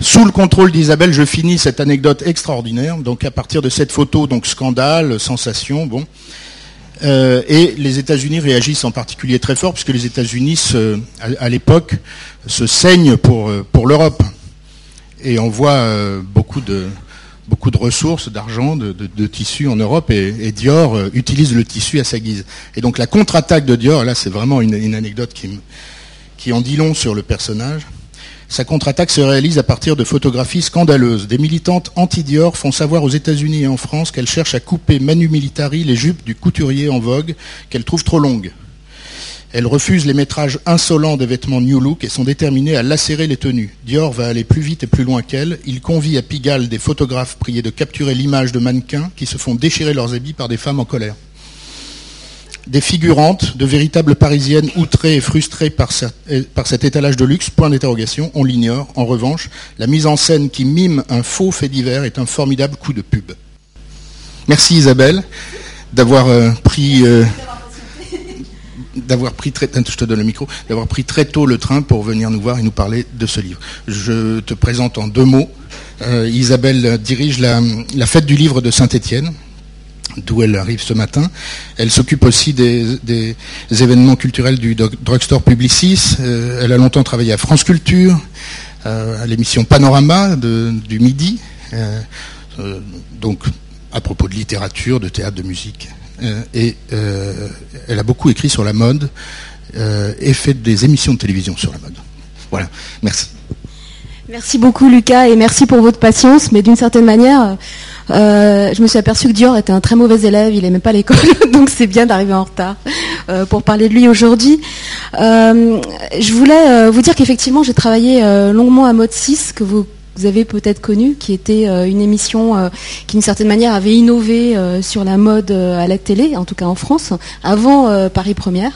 Sous le contrôle d'Isabelle, je finis cette anecdote extraordinaire. Donc à partir de cette photo, donc scandale, sensation, bon. Euh, et les États-Unis réagissent en particulier très fort, puisque les États-Unis, à, l'époque, se saignent pour, euh, l'Europe. Et on voit euh, beaucoup, de, ressources, d'argent, de, tissus en Europe, et, Dior utilise le tissu à sa guise. Et donc la contre-attaque de Dior, là c'est vraiment une, anecdote qui en dit long sur le personnage. Sa contre-attaque se réalise à partir de photographies scandaleuses. Des militantes anti-Dior font savoir aux États-Unis et en France qu'elles cherchent à couper manu militari les jupes du couturier en vogue qu'elles trouvent trop longues. Elles refusent les métrages insolents des vêtements New Look et sont déterminées à lacérer les tenues. Dior va aller plus vite et plus loin qu'elles. Il convie à Pigalle des photographes priés de capturer l'image de mannequins qui se font déchirer leurs habits par des femmes en colère des figurantes, de véritables parisiennes outrées et frustrées par, cet étalage de luxe, point d'interrogation, on l'ignore. En revanche, la mise en scène qui mime un faux fait divers est un formidable coup de pub. Merci Isabelle d'avoir pris... D'avoir pris très, tôt le train pour venir nous voir et nous parler de ce livre. Je te présente en deux mots. Euh, Isabelle dirige la, fête du livre de Saint-Étienne, d'où elle arrive ce matin. Elle s'occupe aussi des, événements culturels du drugstore Publicis. Euh, elle a longtemps travaillé à France Culture, euh, à l'émission Panorama du Midi, euh, donc à propos de littérature, de théâtre, de musique. et elle a beaucoup écrit sur la mode et fait des émissions de télévision sur la mode. Voilà, merci. Merci beaucoup Lucas et merci pour votre patience, mais d'une certaine manière, euh, je me suis aperçue que Dior était un très mauvais élève, il n'aimait pas l'école, donc c'est bien d'arriver en retard euh, pour parler de lui aujourd'hui. Euh, je voulais vous dire qu'effectivement j'ai travaillé longuement à Mode 6, que vous vous avez peut-être connu, qui était une émission qui d'une certaine manière avait innové sur la mode à la télé, en tout cas en France, avant Paris Première.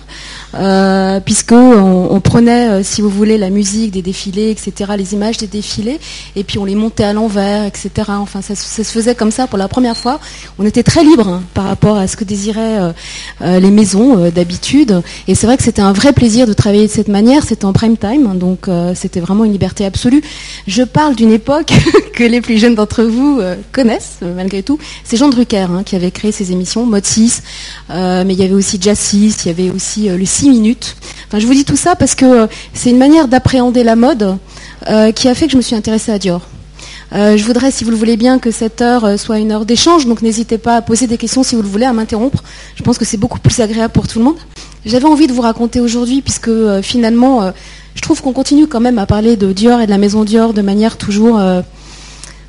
Euh, puisque on, prenait, euh, si vous voulez, la musique des défilés, etc., les images des défilés, et puis on les montait à l'envers, etc. Enfin, ça, se faisait comme ça pour la première fois. On était très libre hein, par rapport à ce que désiraient euh, les maisons d'habitude, et c'est vrai que c'était un vrai plaisir de travailler de cette manière. C'était en prime time, donc c'était vraiment une liberté absolue. Je parle d'une époque que les plus jeunes d'entre vous connaissent, malgré tout. C'est Jean Drucker hein, qui avait créé ces émissions, Mode 6, mais il y avait aussi Jazz 6, il y avait aussi le minutes. Enfin, je vous dis tout ça parce que euh, c'est une manière d'appréhender la mode euh, qui a fait que je me suis intéressée à Dior. Euh, je voudrais, si vous le voulez bien, que cette heure soit une heure d'échange, donc n'hésitez pas à poser des questions si vous le voulez, à m'interrompre. Je pense que c'est beaucoup plus agréable pour tout le monde. J'avais envie de vous raconter aujourd'hui, puisque finalement, je trouve qu'on continue quand même à parler de Dior et de la maison Dior de manière toujours,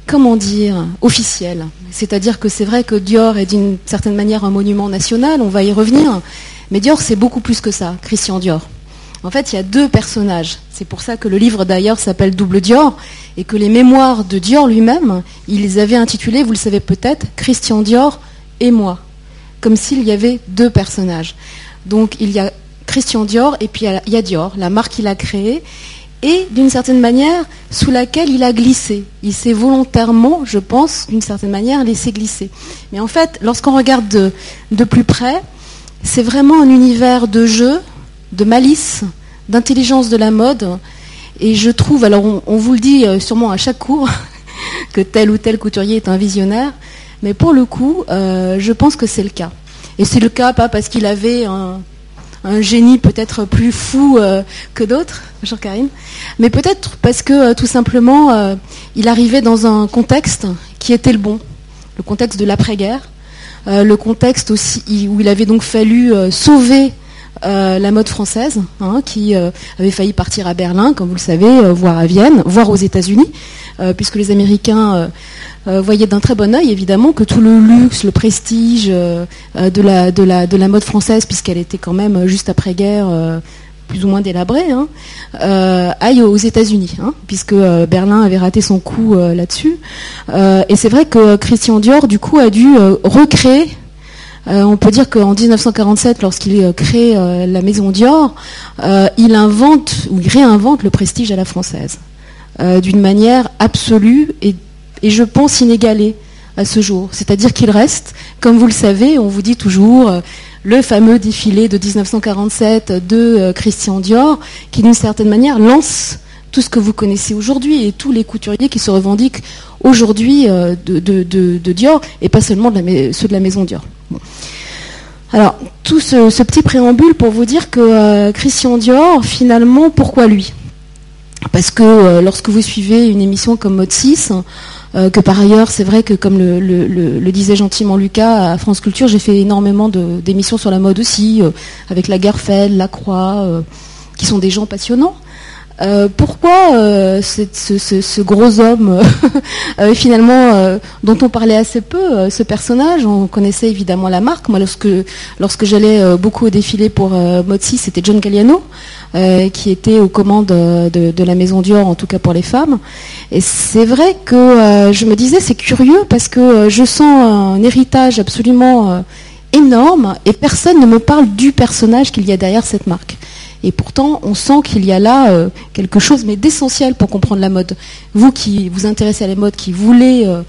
comment dire, officielle. C'est-à-dire que c'est vrai que Dior est d'une certaine manière un monument national, on va y revenir, mais Dior, c'est beaucoup plus que ça, Christian Dior. En fait, il y a deux personnages. C'est pour ça que le livre d'ailleurs s'appelle Double Dior et que les mémoires de Dior lui-même, il les avait intitulés, vous le savez peut-être, Christian Dior et moi. Comme s'il y avait deux personnages. Donc il y a Christian Dior et puis il y a Dior, la marque qu'il a créée et d'une certaine manière sous laquelle il a glissé. Il s'est volontairement, je pense, d'une certaine manière laissé glisser. Mais en fait, lorsqu'on regarde de, plus près, c'est vraiment un univers de jeu, de malice, d'intelligence de la mode. Et je trouve, alors on, vous le dit euh, sûrement à chaque cours, que tel ou tel couturier est un visionnaire, mais pour le coup, euh, je pense que c'est le cas. Et c'est le cas pas parce qu'il avait un, génie peut-être plus fou euh, que d'autres, jean Karine, mais peut-être parce que tout simplement, il arrivait dans un contexte qui était le bon, le contexte de l'après-guerre, euh, le contexte aussi où il avait donc fallu euh, sauver euh, la mode française, hein, qui avait failli partir à Berlin, comme vous le savez, voire à Vienne, voire aux États-Unis, puisque les Américains voyaient d'un très bon œil, évidemment, que tout le luxe, le prestige de la, de, la, de, la, mode française, puisqu'elle était quand même juste après-guerre plus ou moins délabré, hein, euh, aille aux États-Unis, hein, puisque euh, Berlin avait raté son coup euh, là-dessus. et c'est vrai que Christian Dior, du coup, a dû recréer. on peut dire qu'en 1947, lorsqu'il crée la maison Dior, il invente ou il réinvente le prestige à la française, d'une manière absolue et, et je pense inégalée à ce jour. C'est-à-dire qu'il reste, comme vous le savez, on vous dit toujours le fameux défilé de 1947 de euh, Christian Dior, qui d'une certaine manière lance tout ce que vous connaissez aujourd'hui et tous les couturiers qui se revendiquent aujourd'hui euh, de, Dior et pas seulement ceux de la maison Dior. Alors, tout ce, petit préambule pour vous dire que euh, Christian Dior, finalement, pourquoi lui? Parce que euh, lorsque vous suivez une émission comme Mode 6, que par ailleurs, c'est vrai que comme le, disait gentiment Lucas, à France Culture, j'ai fait énormément d'émissions sur la mode aussi, avec la Guerfeld, la Croix, qui sont des gens passionnants. Euh, pourquoi euh, ce, gros homme, euh, finalement, dont on parlait assez peu, ce personnage, on connaissait évidemment la marque. Moi, lorsque, lorsque j'allais beaucoup au défilé pour Mozzi, c'était John Galliano, qui était aux commandes de, de, la maison Dior, en tout cas pour les femmes. Et c'est vrai que je me disais, c'est curieux parce que je sens un héritage absolument énorme et personne ne me parle du personnage qu'il y a derrière cette marque. Et pourtant, on sent qu'il y a là euh, quelque chose, mais d'essentiel pour comprendre la mode. Vous qui vous intéressez à la mode, qui voulez euh,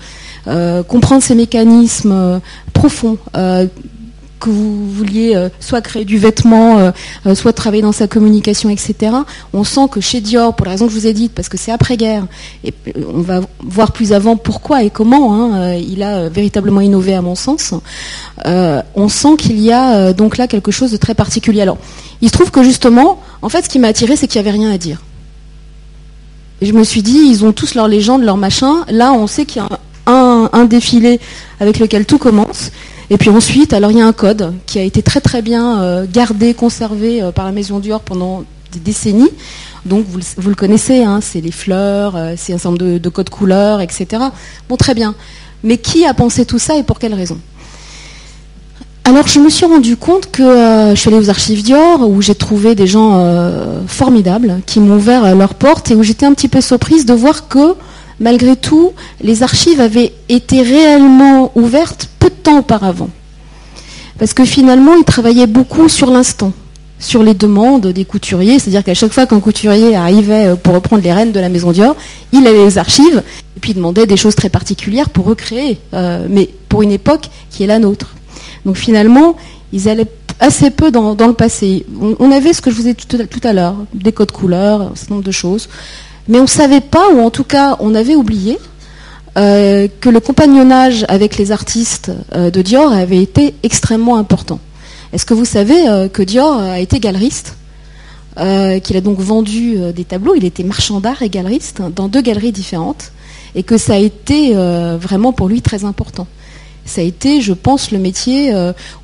euh, comprendre ces mécanismes profonds, que vous vouliez soit créer du vêtement, soit travailler dans sa communication, etc. On sent que chez Dior, pour la raison que je vous ai dite, parce que c'est après-guerre, et on va voir plus avant pourquoi et comment hein, il a véritablement innové à mon sens, on sent qu'il y a donc là quelque chose de très particulier. Alors, il se trouve que justement, en fait, ce qui m'a attiré, c'est qu'il n'y avait rien à dire. Et je me suis dit, ils ont tous leur légende, leur machin. Là, on sait qu'il y a un, défilé avec lequel tout commence. Et puis ensuite, alors il y a un code qui a été très très bien euh, gardé, conservé euh, par la Maison Dior pendant des décennies. Donc vous, le connaissez, hein, c'est les fleurs, euh, c'est un nombre de, de codes couleurs, etc. Bon, très bien. Mais qui a pensé tout ça et pour quelle raison? Alors je me suis rendu compte que je suis allée aux archives Dior où j'ai trouvé des gens formidables qui m'ont ouvert leurs portes et où j'étais un petit peu surprise de voir que malgré tout les archives avaient été réellement ouvertes peu de temps auparavant. Parce que finalement ils travaillaient beaucoup sur l'instant, sur les demandes des couturiers, c'est-à-dire qu'à chaque fois qu'un couturier arrivait pour reprendre les rênes de la maison Dior, il allait aux archives et puis demandait des choses très particulières pour recréer, mais pour une époque qui est la nôtre. Donc finalement, ils allaient assez peu dans, le passé. On, avait ce que je vous ai dit tout, à l'heure, des codes couleurs, un certain nombre de choses. Mais on ne savait pas, ou en tout cas on avait oublié, euh, que le compagnonnage avec les artistes euh, de Dior avait été extrêmement important. Est-ce que vous savez euh, que Dior a été galeriste qu'il a donc vendu des tableaux, il était marchand d'art et galeriste dans deux galeries différentes, et que ça a été vraiment pour lui très important ça a été, je pense, le métier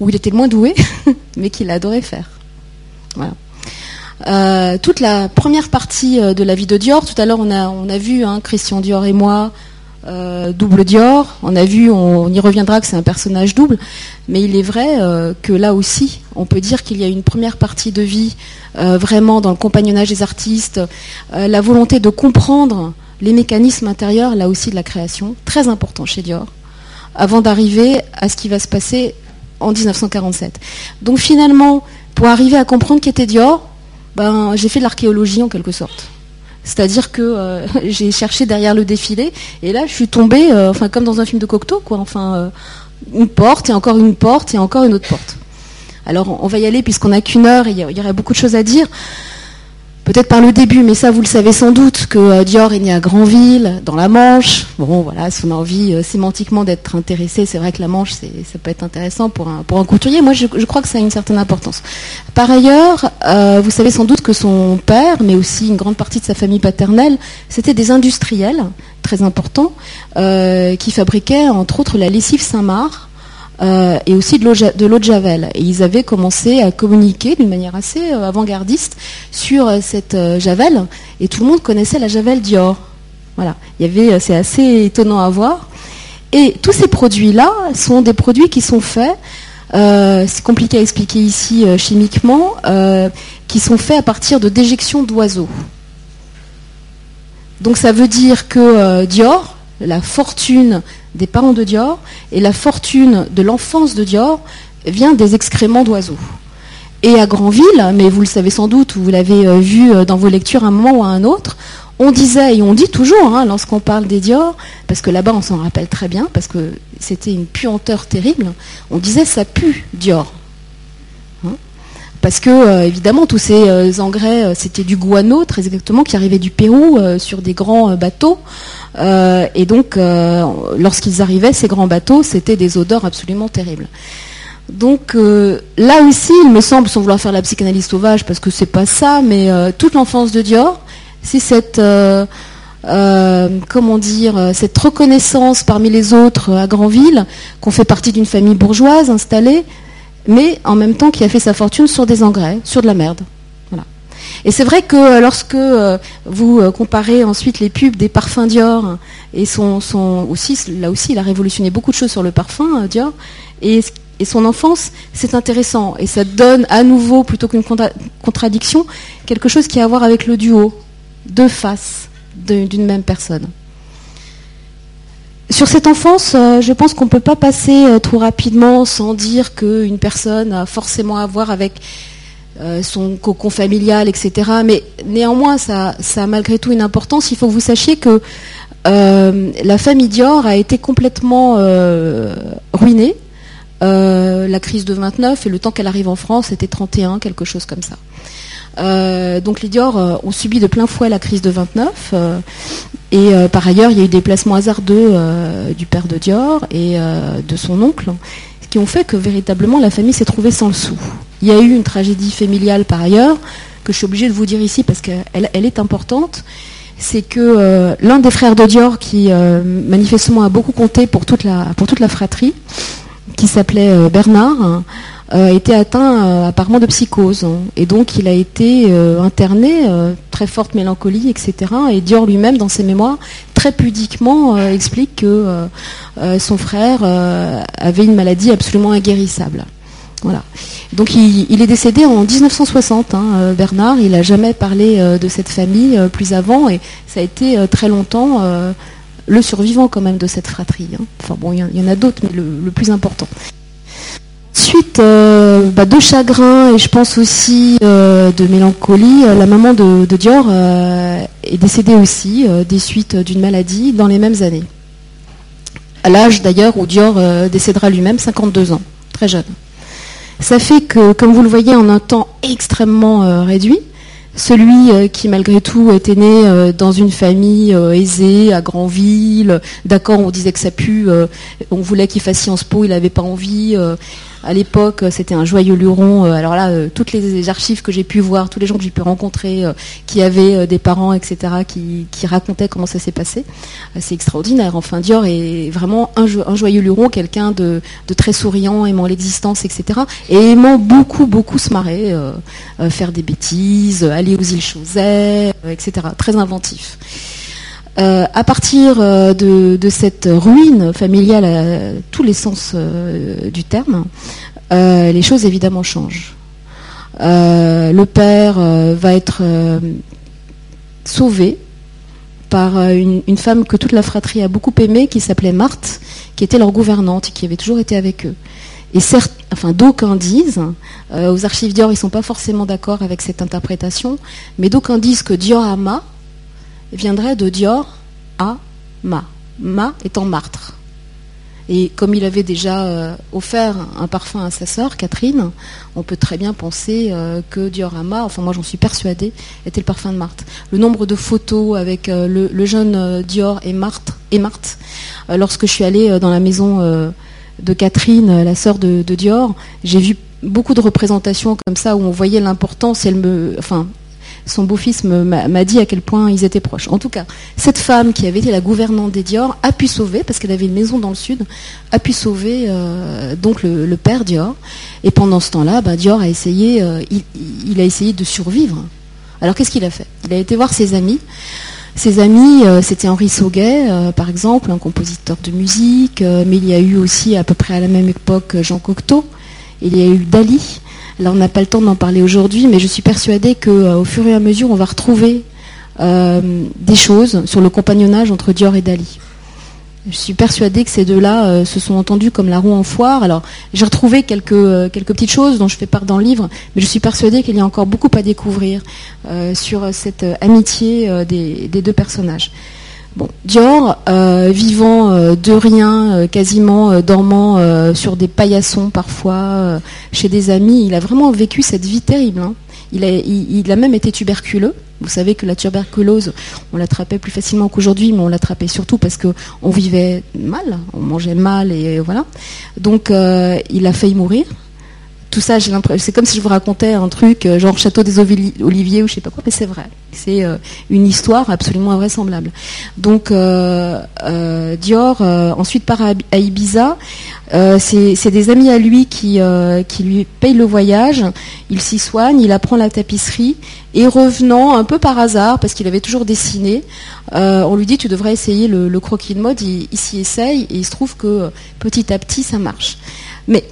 où il était le moins doué, mais qu'il adorait faire. Euh, toute la première partie euh, de la vie de Dior, tout à l'heure on a, vu hein, Christian Dior et moi, double Dior, on a vu, on, y reviendra que c'est un personnage double, mais il est vrai que là aussi, on peut dire qu'il y a une première partie de vie vraiment dans le compagnonnage des artistes, la volonté de comprendre les mécanismes intérieurs, là aussi de la création, très important chez Dior avant d'arriver à ce qui va se passer en 1947. Donc finalement, pour arriver à comprendre qui était Dior, ben, j'ai fait de l'archéologie en quelque sorte. C'est-à-dire que euh, j'ai cherché derrière le défilé et là je suis tombée, euh, enfin comme dans un film de Cocteau, quoi. Enfin, euh, une porte et encore une porte et encore une autre porte. Alors on va y aller puisqu'on n'a qu'une heure et il y, aurait beaucoup de choses à dire peut-être par le début, mais ça vous le savez sans doute, que euh, Dior est né à Granville, dans la Manche. Bon, voilà, si on a envie euh, sémantiquement d'être intéressé, c'est vrai que la Manche, ça peut être intéressant pour un, pour un couturier. Moi, je, crois que ça a une certaine importance. Par ailleurs, euh, vous savez sans doute que son père, mais aussi une grande partie de sa famille paternelle, c'était des industriels très importants qui fabriquaient entre autres la lessive Saint-Marc euh, et aussi de l'eau de Javel. Et ils avaient commencé à communiquer d'une manière assez euh, avant-gardiste sur euh, cette Javel, et tout le monde connaissait la Javel Dior. Voilà, il y avait, c'est assez étonnant à voir. Et tous ces produits-là sont des produits qui sont faits, c'est compliqué à expliquer ici chimiquement, qui sont faits à partir de déjections d'oiseaux. Donc ça veut dire que Dior, la fortune des parents de Dior et la fortune de l'enfance de Dior vient des excréments d'oiseaux. Et à Granville, mais vous le savez sans doute, vous l'avez euh, vu euh, dans vos lectures à un moment ou à un autre, on disait, et on dit toujours, hein, lorsqu'on parle des Dior, parce que là-bas on s'en rappelle très bien, parce que c'était une puanteur terrible, on disait ça pue Dior. Parce que évidemment tous ces engrais c'était du guano très exactement qui arrivait du Pérou sur des grands bateaux et donc lorsqu'ils arrivaient ces grands bateaux c'était des odeurs absolument terribles. Donc là aussi, il me semble, sans vouloir faire la psychanalyse sauvage, parce que c'est pas ça, mais toute l'enfance de Dior, c'est cette euh, comment dire, euh, cette reconnaissance parmi les autres à Granville, qu'on fait partie d'une famille bourgeoise installée, mais en même temps qui a fait sa fortune sur des engrais, sur de la merde. Voilà. Et c'est vrai que euh, lorsque vous comparez ensuite les pubs des parfums Dior, et son, aussi, là aussi, il a révolutionné beaucoup de choses sur le parfum Dior, et, et son enfance, c'est intéressant. Et ça donne à nouveau, plutôt qu'une contradiction, quelque chose qui a à voir avec le duo, deux faces d'une même personne. Sur cette enfance, euh, je pense qu'on ne peut pas passer euh, trop rapidement sans dire qu'une personne a forcément à voir avec euh, son cocon familial, etc. Mais néanmoins, ça, ça, a malgré tout une importance. Il faut que vous sachiez que la famille Dior a été complètement ruinée. la crise de 29 et le temps qu'elle arrive en France, c'était 31, quelque chose comme ça. Donc les Dior ont subi de plein fouet la crise de 29. Euh, et par ailleurs, il y a eu des placements hasardeux du père de Dior et de son oncle, qui ont fait que véritablement la famille s'est trouvée sans le sou. Il y a eu une tragédie familiale par ailleurs, que je suis obligée de vous dire ici parce qu'elle elle est importante. C'est que l'un des frères de Dior, qui manifestement a beaucoup compté pour toute la, pour toute la fratrie, qui s'appelait Bernard, été atteint euh, apparemment de psychose. Hein. Et donc il a été euh, interné, euh, très forte mélancolie, etc. Et Dior lui-même, dans ses mémoires, très pudiquement explique que son frère avait une maladie absolument inguérissable. Voilà. Donc il, est décédé en 1960, hein, Bernard. Il n'a jamais parlé de cette famille plus avant et ça a été très longtemps le survivant quand même de cette fratrie. Hein. Enfin bon, il y, en a d'autres, mais le plus important. Ensuite, euh, bah, de chagrin et je pense aussi euh, de mélancolie, euh, la maman de, Dior est décédée aussi des suites d'une maladie dans les mêmes années. À l'âge d'ailleurs où Dior décédera lui-même, 52 ans, très jeune. Ça fait que, comme vous le voyez, en un temps extrêmement réduit, celui qui malgré tout était né dans une famille aisée, à Grandville, d'accord, on disait que ça pue, on voulait qu'il fasse Sciences Po, il n'avait pas envie, à l'époque, c'était un joyeux luron. Euh, alors là, euh, toutes les archives que j'ai pu voir, tous les gens que j'ai pu rencontrer, euh, qui avaient des parents, etc., qui, racontaient comment ça s'est passé, c'est extraordinaire. Enfin, Dior est vraiment un, joyeux luron, quelqu'un de, très souriant, aimant l'existence, etc., et aimant beaucoup, beaucoup se marrer, faire des bêtises, aller aux îles Chausey, etc., très inventif. Euh, à partir euh, de, cette ruine familiale à tous les sens euh, du terme, les choses évidemment changent. le père va être sauvé par une, femme que toute la fratrie a beaucoup aimée, qui s'appelait Marthe, qui était leur gouvernante, qui avait toujours été avec eux. Et certes, enfin, d'aucuns disent, aux archives Dior, ils ne sont pas forcément d'accord avec cette interprétation, mais d'aucuns disent que Diorama, viendrait de Dior à Ma. Ma étant Martre. Et comme il avait déjà euh, offert un parfum à sa sœur, Catherine, on peut très bien penser euh, que Diorama, enfin moi j'en suis persuadée, était le parfum de Marthe. Le nombre de photos avec euh, le, jeune Dior et Marthe, lorsque je suis allée dans la maison de Catherine, la sœur de, Dior, j'ai vu beaucoup de représentations comme ça où on voyait l'importance, elle me, son beau-fils m'a dit à quel point ils étaient proches. En tout cas, cette femme qui avait été la gouvernante des Dior a pu sauver, parce qu'elle avait une maison dans le sud, a pu sauver euh, donc le, père Dior. Et pendant ce temps-là, bah, Dior a essayé, euh, il, a essayé de survivre. Alors qu'est-ce qu'il a fait? Il a été voir ses amis. Ses amis, euh, c'était Henri Sauguet, par exemple, un compositeur de musique, mais il y a eu aussi à peu près à la même époque Jean Cocteau, il y a eu Dali, Là, on n'a pas le temps d'en parler aujourd'hui, mais je suis persuadée qu'au euh, fur et à mesure, on va retrouver euh, des choses sur le compagnonnage entre Dior et Dali. Je suis persuadée que ces deux-là euh, se sont entendus comme la roue en foire. Alors, j'ai retrouvé quelques, quelques petites choses dont je fais part dans le livre, mais je suis persuadée qu'il y a encore beaucoup à découvrir sur cette amitié des, deux personnages. Bon, Dior, vivant de rien, quasiment dormant sur des paillassons parfois, chez des amis, il a vraiment vécu cette vie terrible. Hein. Il, a, même été tuberculeux. Vous savez que la tuberculose, on l'attrapait plus facilement qu'aujourd'hui, mais on l'attrapait surtout parce qu'on vivait mal, on mangeait mal et voilà. Donc euh, il a failli mourir. Tout ça, j'ai l'impression, c'est comme si je vous racontais un truc euh, genre Château des Oliviers ou je sais pas quoi, mais c'est vrai. C'est euh, une histoire absolument invraisemblable. Donc Dior ensuite part à Ibiza. c'est des amis à lui qui, qui lui payent le voyage. Il s'y soigne, il apprend la tapisserie et revenant un peu par hasard, parce qu'il avait toujours dessiné, euh, on lui dit tu devrais essayer le, croquis de mode, il, s'y essaye et il se trouve que petit à petit ça marche. Mais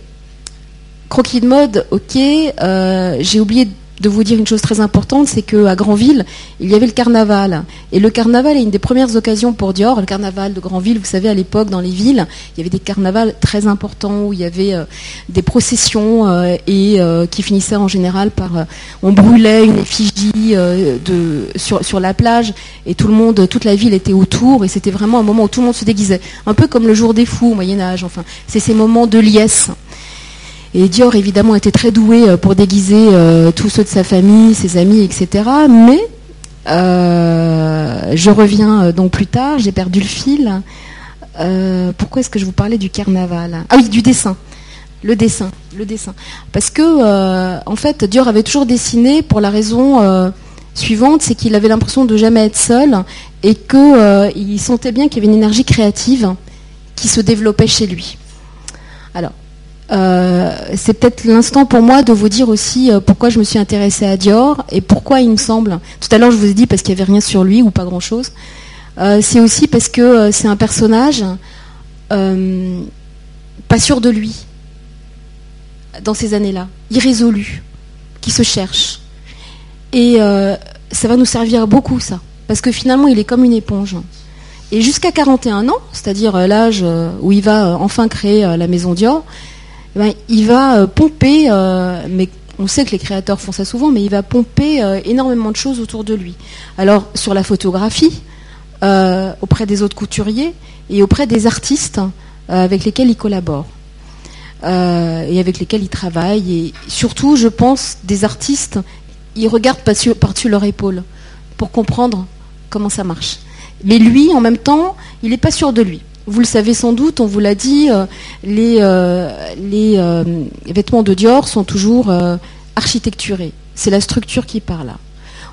croquis de mode, ok, euh, j'ai oublié de vous dire une chose très importante, c'est qu'à Granville, il y avait le carnaval. Et le carnaval est une des premières occasions pour Dior. Le carnaval de Granville, vous savez, à l'époque, dans les villes, il y avait des carnavals très importants où il y avait euh, des processions euh, et qui finissaient en général par on brûlait une effigie sur, sur la plage et tout le monde, toute la ville était autour et c'était vraiment un moment où tout le monde se déguisait. Un peu comme le jour des fous au Moyen Âge. Enfin, c'est ces moments de liesse. Et Dior, évidemment, était très doué euh, pour déguiser euh, tous ceux de sa famille, ses amis, etc. Mais euh, je reviens donc plus tard, j'ai perdu le fil. pourquoi est-ce que je vous parlais du carnaval? Ah oui, du dessin. Le dessin, le dessin. Parce que, en fait, Dior avait toujours dessiné pour la raison suivante, c'est qu'il avait l'impression de jamais être seul et qu'il sentait bien qu'il y avait une énergie créative qui se développait chez lui. Alors, euh, c'est peut-être l'instant pour moi de vous dire aussi euh, pourquoi je me suis intéressée à Dior et pourquoi il me semble. Tout à l'heure, je vous ai dit parce qu'il n'y avait rien sur lui ou pas grand-chose. Euh, c'est aussi parce que c'est un personnage pas sûr de lui dans ces années-là, irrésolu, qui se cherche. Et ça va nous servir beaucoup, ça. Parce que finalement, il est comme une éponge. Et jusqu'à 41 ans, c'est-à-dire l'âge où il va enfin créer la maison Dior, eh ben, il va euh, pomper, euh, mais on sait que les créateurs font ça souvent, mais il va pomper euh, énormément de choses autour de lui. Alors sur la photographie, auprès des autres couturiers et auprès des artistes avec lesquels il collabore. et avec lesquels il travaille. Et surtout, je pense, des artistes, ils regardent par-dessus leur épaule pour comprendre comment ça marche. Mais lui, en même temps, il n'est pas sûr de lui. Vous le savez sans doute, on vous l'a dit, euh, les, euh, euh, vêtements de Dior sont toujours architecturés. C'est la structure qui parle.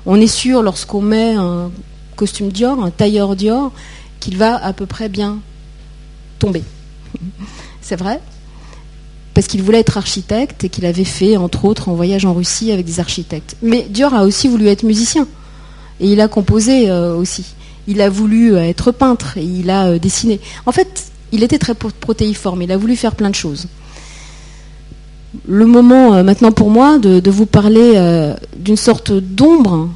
On est sûr, lorsqu'on met un costume Dior, un tailleur Dior, qu'il va à peu près bien tomber. C'est vrai? Parce qu'il voulait être architecte et qu'il avait fait, entre autres, un voyage en Russie avec des architectes. Mais Dior a aussi voulu être musicien. Et il a composé aussi il a voulu euh, être peintre et il a euh, dessiné. En fait, il était très protéiforme, il a voulu faire plein de choses. Le moment euh, maintenant pour moi de, vous parler d'une sorte d'ombre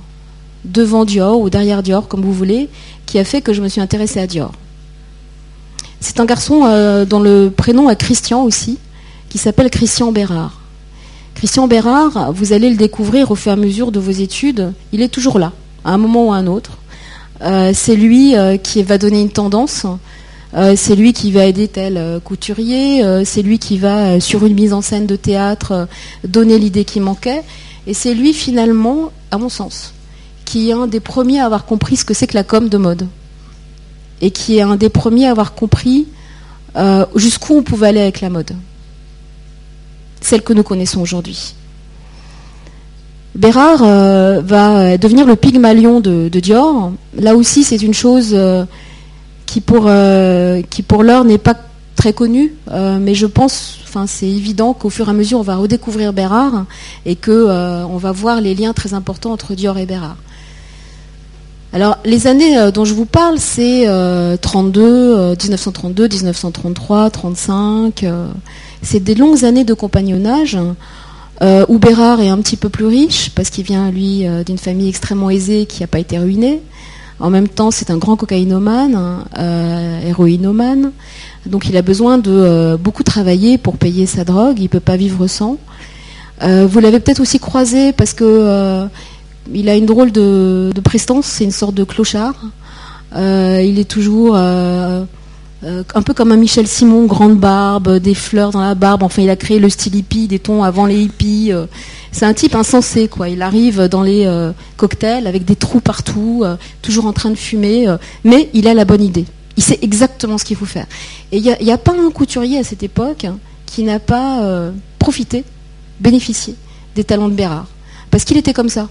devant Dior ou derrière Dior, comme vous voulez, qui a fait que je me suis intéressée à Dior. C'est un garçon dont le prénom est Christian aussi, qui s'appelle Christian Bérard. Christian Bérard, vous allez le découvrir au fur et à mesure de vos études, il est toujours là, à un moment ou à un autre. Euh, c'est lui euh, qui va donner une tendance. Euh, c'est lui qui va aider tel couturier. c'est lui qui va, sur une mise en scène de théâtre, donner l'idée qui manquait. Et c'est lui, finalement, à mon sens, qui est un des premiers à avoir compris ce que c'est que la com de mode. Et qui est un des premiers à avoir compris jusqu'où on pouvait aller avec la mode. Celle que nous connaissons aujourd'hui. Bérard euh, va euh, devenir le Pygmalion de, Dior. Là aussi, c'est une chose euh, qui pour, qui pour l'heure n'est pas très connue, mais je pense, enfin c'est évident qu'au fur et à mesure, on va redécouvrir Bérard et que on va voir les liens très importants entre Dior et Bérard. Alors, les années dont je vous parle, c'est 32, 1932, 1933, 35. c'est des longues années de compagnonnage. Euh, où Bérard est un petit peu plus riche parce qu'il vient, lui, euh, d'une famille extrêmement aisée qui n'a pas été ruinée. En même temps, c'est un grand cocaïnomane, hein, euh, héroïnomane. Donc il a besoin de beaucoup travailler pour payer sa drogue. Il ne peut pas vivre sans. vous l'avez peut-être aussi croisé parce que il a une drôle de, prestance. C'est une sorte de clochard. il est toujours un peu comme un Michel Simon, grande barbe, des fleurs dans la barbe. Enfin, il a créé le style hippie, des tons avant les hippies. c'est un type insensé, quoi. Il arrive dans les cocktails avec des trous partout, toujours en train de fumer, mais il a la bonne idée. Il sait exactement ce qu'il faut faire. Et il n'y a, pas un couturier à cette époque qui n'a pas profité, bénéficié des talents de Bérard. Parce qu'il était comme ça.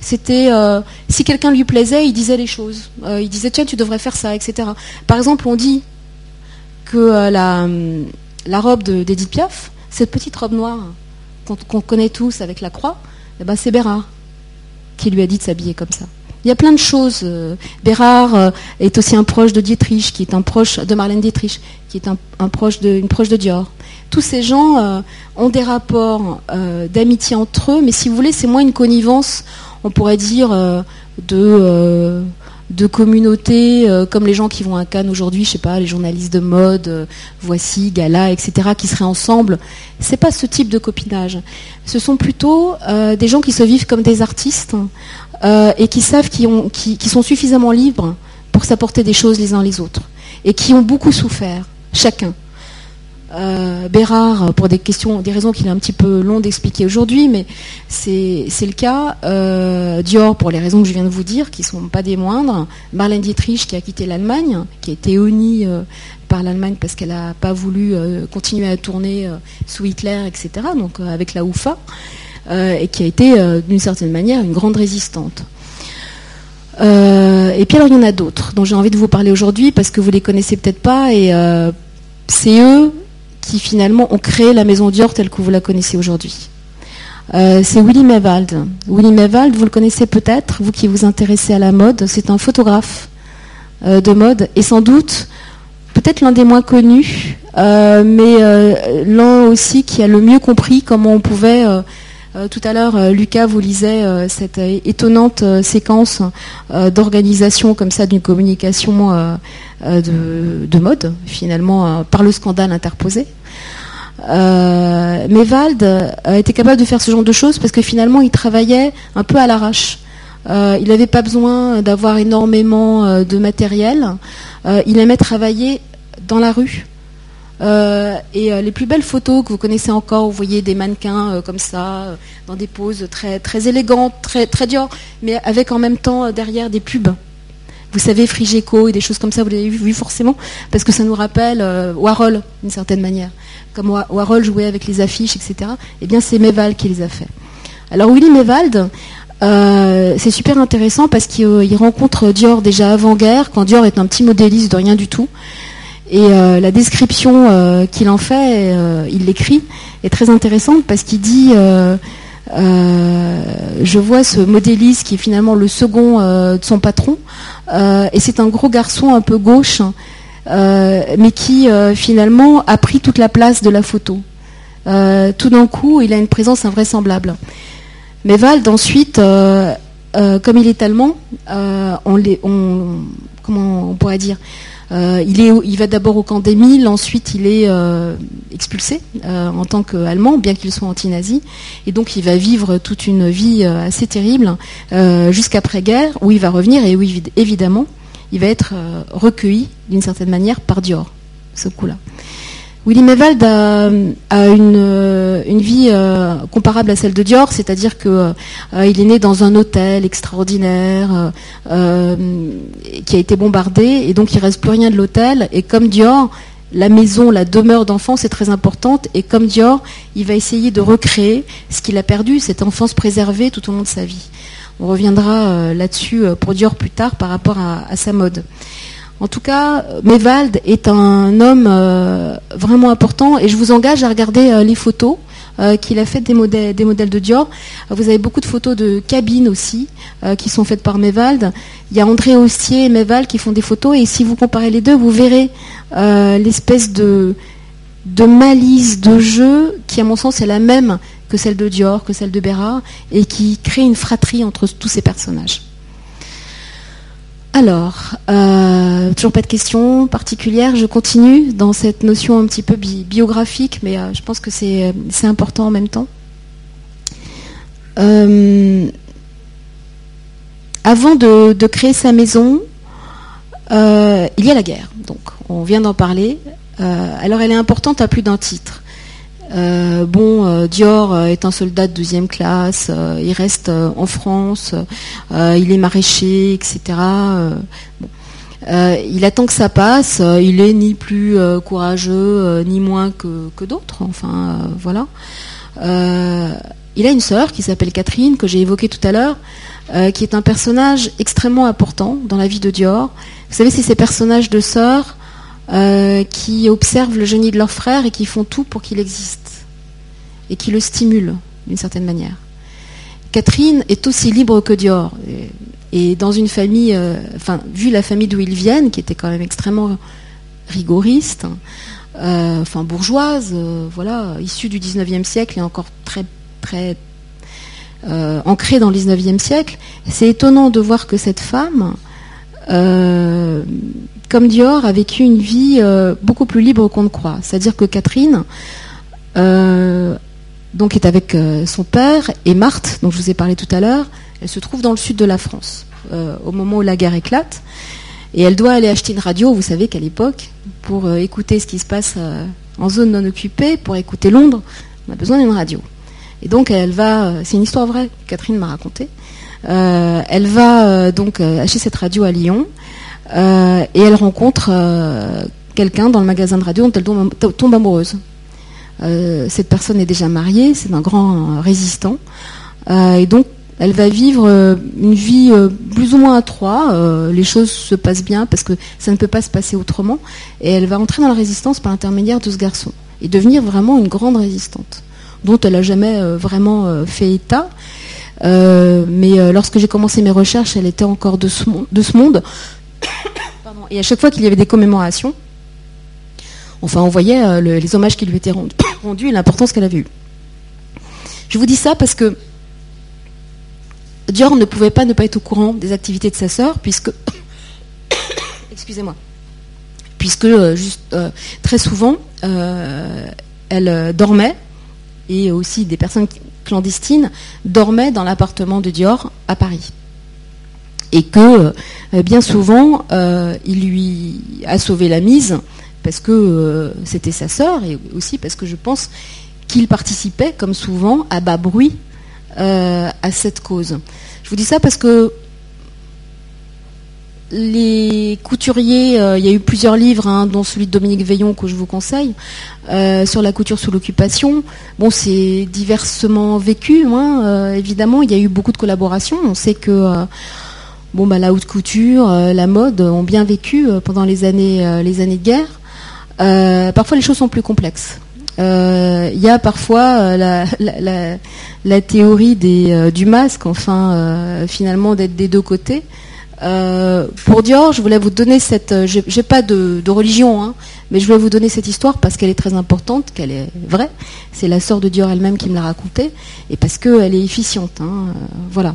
C'était euh, si quelqu'un lui plaisait, il disait les choses. Euh, il disait tiens tu devrais faire ça, etc. Par exemple, on dit que euh, la, la, robe d'Edith Piaf, cette petite robe noire qu'on connaît tous avec la croix, eh ben, c'est Bérard qui lui a dit de s'habiller comme ça. Il y a plein de choses. Bérard est aussi un proche de Dietrich, qui est un proche de Marlène Dietrich, qui est un, proche une proche de Dior tous ces gens euh, ont des rapports euh, d'amitié entre eux, mais si vous voulez, c'est moins une connivence, on pourrait dire, euh, de, de communautés, comme les gens qui vont à Cannes aujourd'hui, je sais pas, les journalistes de mode, Voici, Gala, etc., qui seraient ensemble. C'est pas ce type de copinage. Ce sont plutôt des gens qui se vivent comme des artistes et qui savent qu'ils qui sont suffisamment libres pour s'apporter des choses les uns les autres et qui ont beaucoup souffert, chacun. Euh, Bérard, pour des questions, des raisons qu'il est un petit peu long d'expliquer aujourd'hui, mais c'est le cas. Euh, Dior, pour les raisons que je viens de vous dire, qui ne sont pas des moindres. Marlène Dietrich, qui a quitté l'Allemagne, qui a été honnie euh, par l'Allemagne parce qu'elle n'a pas voulu continuer à tourner sous Hitler, etc., donc avec la UFA, et qui a été, d'une certaine manière, une grande résistante. et puis alors il y en a d'autres dont j'ai envie de vous parler aujourd'hui parce que vous les connaissez peut-être pas et c'est eux qui finalement ont créé la maison Dior telle que vous la connaissez aujourd'hui. Euh, c'est Willy Mewald. Willy Mewald, vous le connaissez peut-être, vous qui vous intéressez à la mode, c'est un photographe euh, de mode et sans doute peut-être l'un des moins connus, euh, mais l'un aussi qui a le mieux compris comment on pouvait tout à l'heure, Lucas vous lisait cette étonnante séquence d'organisation comme ça d'une communication euh, de, mode, finalement, euh, par le scandale interposé. Euh, mais Vald été capable de faire ce genre de choses parce que finalement, il travaillait un peu à l'arrache. il n'avait pas besoin d'avoir énormément de matériel. il aimait travailler dans la rue. Et les plus belles photos que vous connaissez encore, vous voyez des mannequins comme ça, dans des poses très, très élégantes, très, très Dior, mais avec en même temps derrière des pubs vous savez, Frigeco et des choses comme ça, vous l'avez vu forcément, parce que ça nous rappelle euh, Warhol, d'une certaine manière. Comme Warhol jouait avec les affiches, etc. Eh bien, c'est Mevald qui les a fait. Alors, Willy Mevald, euh, c'est super intéressant parce qu'il euh, rencontre Dior déjà avant-guerre, quand Dior est un petit modéliste de rien du tout. Et la description qu'il en fait, il l'écrit, est très intéressante parce qu'il dit euh, je vois ce modéliste qui est finalement le second euh, de son patron, euh, et c'est un gros garçon un peu gauche, mais qui finalement a pris toute la place de la photo. tout d'un coup, il a une présence invraisemblable. Mais Vald, ensuite, comme il est allemand, on, les, on, on pourrait dire euh, il, va d'abord au camp d'Émile, ensuite il est euh, expulsé euh, en tant qu'Allemand, bien qu'il soit anti-nazi. Et donc il va vivre toute une vie assez terrible jusqu'après-guerre, où il va revenir et où évidemment il va être recueilli d'une certaine manière par Dior, ce coup-là. Willy Mewald a, une, vie euh, comparable à celle de Dior, c'est-à-dire qu'il euh, est né dans un hôtel extraordinaire euh, qui a été bombardé et donc il reste plus rien de l'hôtel. Et comme Dior, la maison, la demeure d'enfance est très importante et comme Dior, il va essayer de recréer ce qu'il a perdu, cette enfance préservée tout au long de sa vie. On reviendra là-dessus pour Dior plus tard par rapport à sa mode. En tout cas, Mewald est un homme euh, vraiment important et je vous engage à regarder euh, les photos euh, qu'il a faites des modèles, de Dior. Vous avez beaucoup de photos de cabines aussi qui sont faites par Mewald. Il y a André Ostier et Mewald qui font des photos et si vous comparez les deux, vous verrez l'espèce de, de malice de jeu qui, à mon sens, est la même que celle de Dior, que celle de Bérard et qui crée une fratrie entre tous ces personnages. Alors, euh, toujours pas de questions particulières. Je continue dans cette notion un petit peu biographique, mais euh, je pense que c'est important en même temps. Euh, avant de, créer sa maison, il y a la guerre. Donc, on vient d'en parler. alors, elle est importante à plus d'un titre. Bon, Dior est un soldat de deuxième classe, il reste en France, il est maraîcher, etc. il attend que ça passe, il est ni plus courageux, ni moins que, que d'autres, enfin voilà. il a une sœur qui s'appelle Catherine, que j'ai évoquée tout à l'heure, euh, qui est un personnage extrêmement important dans la vie de Dior. Vous savez, c'est ces personnages de sœurs euh, qui observent le génie de leur frère et qui font tout pour qu'il existe et qui le stimulent d'une certaine manière. Catherine est aussi libre que Dior. Et, dans une famille, euh, enfin, vu la famille d'où ils viennent, qui était quand même extrêmement rigoriste, enfin bourgeoise, voilà, issue du 19e siècle et encore très, très euh, ancrée dans le 19e siècle, c'est étonnant de voir que cette femme, euh, comme Dior, a vécu une vie euh, beaucoup plus libre qu'on ne croit. C'est-à-dire que Catherine, donc est avec son père et Marthe, dont je vous ai parlé tout à l'heure, elle se trouve dans le sud de la France au moment où la guerre éclate. Et elle doit aller acheter une radio, vous savez qu'à l'époque, pour écouter ce qui se passe en zone non occupée, pour écouter Londres, on a besoin d'une radio. Et donc elle va, c'est une histoire vraie, Catherine m'a raconté. Euh, elle va euh, donc euh, acheter cette radio à Lyon et elle rencontre quelqu'un dans le magasin de radio dont elle tombe, amoureuse. cette personne est déjà mariée, c'est un grand résistant. et donc elle va vivre une vie plus ou moins à trois. les choses se passent bien parce que ça ne peut pas se passer autrement. Et elle va entrer dans la résistance par l'intermédiaire de ce garçon et devenir vraiment une grande résistante dont elle n'a jamais vraiment fait état. Euh, mais lorsque j'ai commencé mes recherches, elle était encore de ce, monde. Et à chaque fois qu'il y avait des commémorations, enfin, on voyait les hommages qui lui étaient rendus et l'importance qu'elle avait eue. Je vous dis ça parce que Dior ne pouvait pas ne pas être au courant des activités de sa sœur, puisque. Excusez-moi. Puisque, juste, très souvent, elle dormait et aussi des personnes dormaient dans l'appartement de Dior à Paris. Et que euh, bien souvent, euh, il lui a sauvé la mise parce que euh, c'était sa sœur et aussi parce que je pense qu'il participait, comme souvent, à bas bruit à cette cause. Je vous dis ça parce que les couturiers, euh, il y a eu plusieurs livres, hein, dont celui de Dominique Veillon que je vous conseille, euh, sur la couture sous l'occupation. Bon, c'est diversement vécu, hein, euh, évidemment. Il y a eu beaucoup de collaborations. On sait que bon, bah, la haute couture, la mode ont bien vécu pendant les années, les années de guerre. parfois, les choses sont plus complexes. Il y a parfois la, théorie du masque, enfin, finalement, d'être des deux côtés. Euh, pour Dior, je voulais vous donner cette. Euh, j'ai pas de, religion, hein, mais je voulais vous donner cette histoire parce qu'elle est très importante, qu'elle est vraie. C'est la sœur de Dior elle-même qui me l'a racontée, et parce qu'elle est efficiente. Hein, euh, voilà.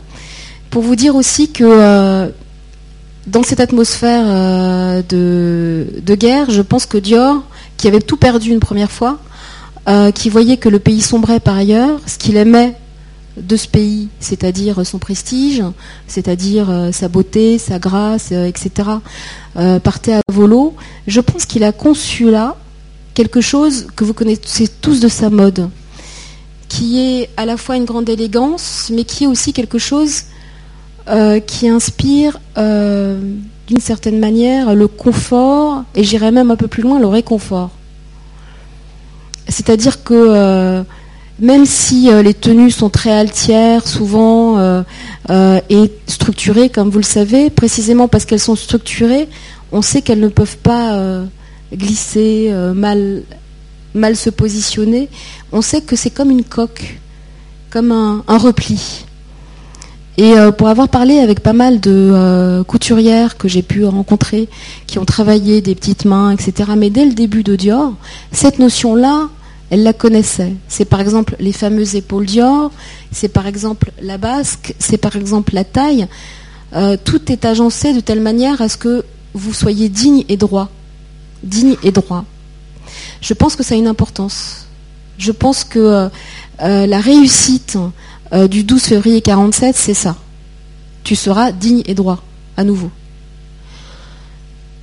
Pour vous dire aussi que dans cette atmosphère de, guerre, je pense que Dior, qui avait tout perdu une première fois, qui voyait que le pays sombrait par ailleurs, ce qu'il aimait de ce pays, c'est-à-dire son prestige, c'est-à-dire euh, sa beauté, sa grâce, euh, etc., euh, partait à volo, je pense qu'il a conçu là quelque chose que vous connaissez tous de sa mode, qui est à la fois une grande élégance, mais qui est aussi quelque chose qui inspire d'une certaine manière le confort, et j'irais même un peu plus loin, le réconfort. C'est-à-dire que même si euh, les tenues sont très altières, souvent, euh, euh, et structurées, comme vous le savez, précisément parce qu'elles sont structurées, on sait qu'elles ne peuvent pas glisser, mal, mal se positionner. On sait que c'est comme une coque, comme un, repli. Et pour avoir parlé avec pas mal de couturières que j'ai pu rencontrer, qui ont travaillé des petites mains, etc., mais dès le début de Dior, cette notion-là, elle la connaissait. C'est par exemple les fameuses épaules Dior, c'est par exemple la basque, c'est par exemple la taille. Euh, tout est agencé de telle manière à ce que vous soyez digne et droit. Digne et droit. Je pense que ça a une importance. Je pense que euh, euh, la réussite du 12 février 47, c'est ça. Tu seras digne et droit, à nouveau.